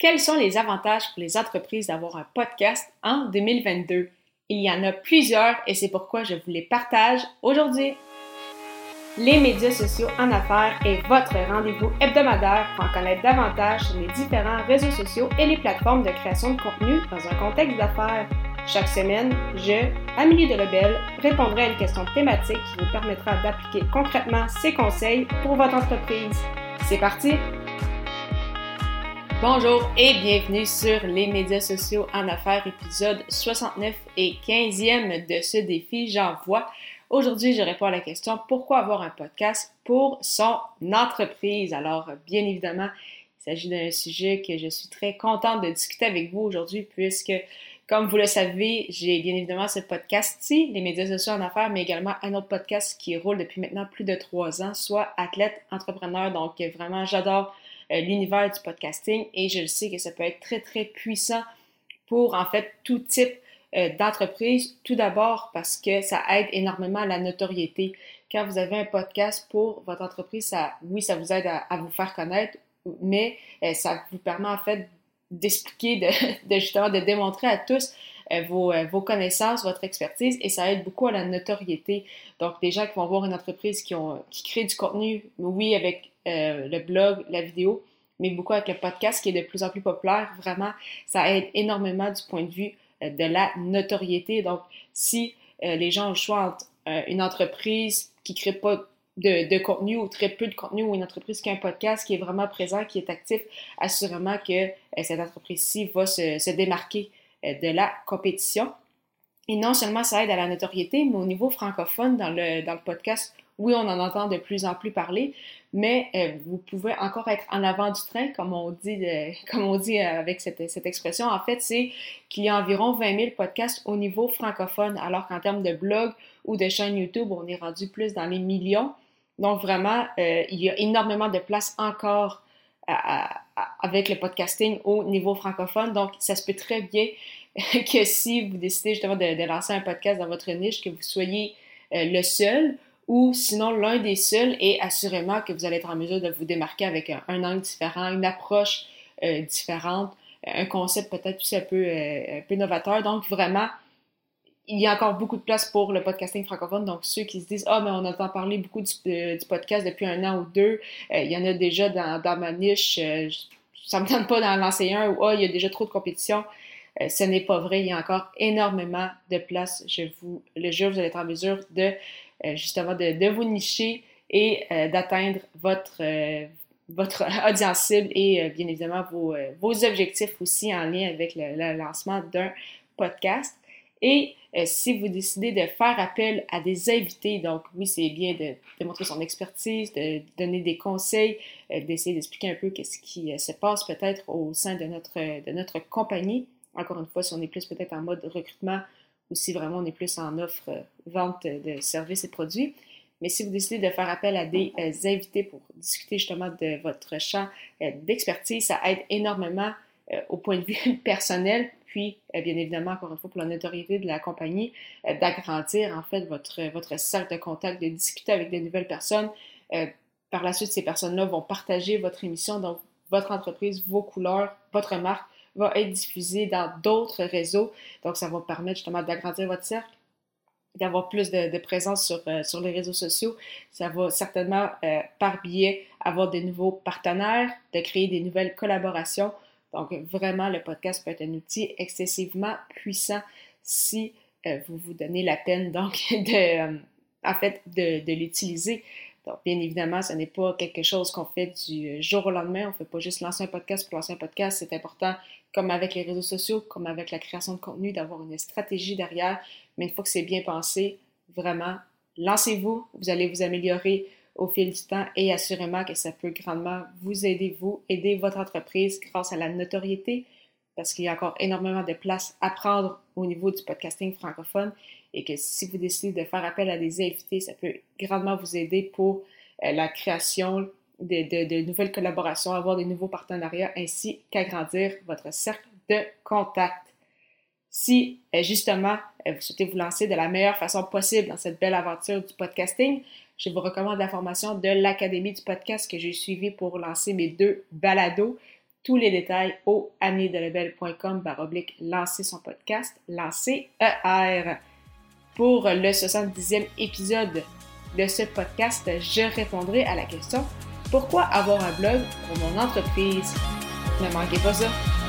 Quels sont les avantages pour les entreprises d'avoir un podcast en 2022? Il y en a plusieurs et c'est pourquoi je vous les partage aujourd'hui. Les médias sociaux en affaires est votre rendez-vous hebdomadaire pour en connaître davantage sur les différents réseaux sociaux et les plateformes de création de contenu dans un contexte d'affaires. Chaque semaine, je, Amélie Delebel, répondrai à une question thématique qui vous permettra d'appliquer concrètement ces conseils pour votre entreprise. C'est parti! Bonjour et bienvenue sur les médias sociaux en affaires, épisode 69 et 15e de ce défi J'envoie. Aujourd'hui, je réponds à la question pourquoi avoir un podcast pour son entreprise? Alors, bien évidemment, il s'agit d'un sujet que je suis très contente de discuter avec vous aujourd'hui puisque, comme vous le savez, j'ai bien évidemment ce podcast-ci, les médias sociaux en affaires, mais également un autre podcast qui roule depuis maintenant plus de trois ans, soit athlète entrepreneur. Donc, vraiment, j'adore l'univers du podcasting et je le sais que ça peut être très, très puissant pour en fait tout type euh, d'entreprise. Tout d'abord parce que ça aide énormément à la notoriété. Quand vous avez un podcast pour votre entreprise, ça, oui, ça vous aide à, vous faire connaître, mais euh, ça vous permet en fait d'expliquer, de, justement de démontrer à tous vos, vos, connaissances, votre expertise et ça aide beaucoup à la notoriété. Donc, des gens qui vont voir une entreprise qui, ont, qui crée du contenu, oui, avec euh, le blog, la vidéo, mais beaucoup avec le podcast qui est de plus en plus populaire. Vraiment, ça aide énormément du point de vue euh, de la notoriété. Donc, si euh, les gens ont une entreprise qui crée pas de, contenu ou très peu de contenu ou une entreprise qui a un podcast qui est vraiment présent, qui est actif, assurément que cette entreprise-ci va se, démarquer de la compétition. Et non seulement ça aide à la notoriété, mais au niveau francophone, dans le, podcast oui, on en entend de plus en plus parler, mais euh, vous pouvez encore être en avant du train, comme on dit, comme on dit euh, avec cette, cette expression. En fait, c'est qu'il y a environ 20 000 podcasts au niveau francophone, alors qu'en termes de blog ou de chaîne YouTube, on est rendu plus dans les millions. Donc vraiment, euh, il y a énormément de place encore avec le podcasting au niveau francophone. Donc, ça se peut très bien que si vous décidez justement de, lancer un podcast dans votre niche, que vous soyez le seul ou sinon l'un des seuls et assurément que vous allez être en mesure de vous démarquer avec un, angle différent, une approche euh, différente, un concept peut-être aussi un peu, euh, un peu novateur. Donc vraiment, il y a encore beaucoup de place pour le podcasting francophone. Donc ceux qui se disent ah mais on entend parler beaucoup du, euh, podcast depuis un an ou deux, il y en a déjà dans, ma niche. ça me tente pas d'en lancer un ou ah il y a déjà trop de compétition. ce n'est pas vrai. Il y a encore énormément de place. Je vous le jure, vous allez être en mesure de euh, justement de, vous nicher et euh, d'atteindre votre, euh, votre audience cible et bien évidemment vos, objectifs aussi en lien avec le, lancement d'un podcast. Et si vous décidez de faire appel à des invités, donc oui, c'est bien de, montrer son expertise, de donner des conseils, d'essayer d'expliquer un peu qu'est-ce qui se passe peut-être au sein de notre, de notre compagnie. Encore une fois, si on est plus peut-être en mode recrutement ou si vraiment on est plus en offre euh, vente de services et produits. Mais si vous décidez de faire appel à des euh, invités pour discuter justement de votre champ euh, d'expertise, ça aide énormément au point de vue personnel, puis bien évidemment, encore une fois, pour la notoriété de la compagnie, d'agrandir en fait votre, votre cercle de contact, de discuter avec de nouvelles personnes. par la suite, ces personnes-là vont partager votre émission, donc votre entreprise, vos couleurs, votre marque va être diffusé dans d'autres réseaux. Donc, ça va permettre justement d'agrandir votre cercle, d'avoir plus de, présence sur, euh, sur les réseaux sociaux. Ça va certainement, euh, par biais, avoir de nouveaux partenaires, de créer des nouvelles collaborations. Donc, vraiment, le podcast peut être un outil excessivement puissant si euh, vous vous donnez la peine, donc, de, en fait, de, de l'utiliser. Donc, bien évidemment, ce n'est pas quelque chose qu'on fait du jour au lendemain. On ne fait pas juste lancer un podcast pour lancer un podcast. C'est important, comme avec les réseaux sociaux, comme avec la création de contenu, d'avoir une stratégie derrière. Mais une fois que c'est bien pensé, vraiment, lancez-vous. Vous allez vous améliorer au fil du temps et assurément que ça peut grandement vous aider, vous, aider votre entreprise grâce à la notoriété, parce qu'il y a encore énormément de place à prendre au niveau du podcasting francophone et que si vous décidez de faire appel à des invités, ça peut grandement vous aider pour euh, la création de, de, nouvelles collaborations, avoir des nouveaux partenariats ainsi qu'agrandir votre cercle de contact. Si euh, justement euh, vous souhaitez vous lancer de la meilleure façon possible dans cette belle aventure du podcasting, je vous recommande la formation de l'Académie du podcast que j'ai suivie pour lancer mes deux balados tous les détails au baroblique baroblique lancer son podcast, lancer ER. Pour le 70e épisode de ce podcast, je répondrai à la question Pourquoi avoir un blog pour mon entreprise? Ne manquez pas ça!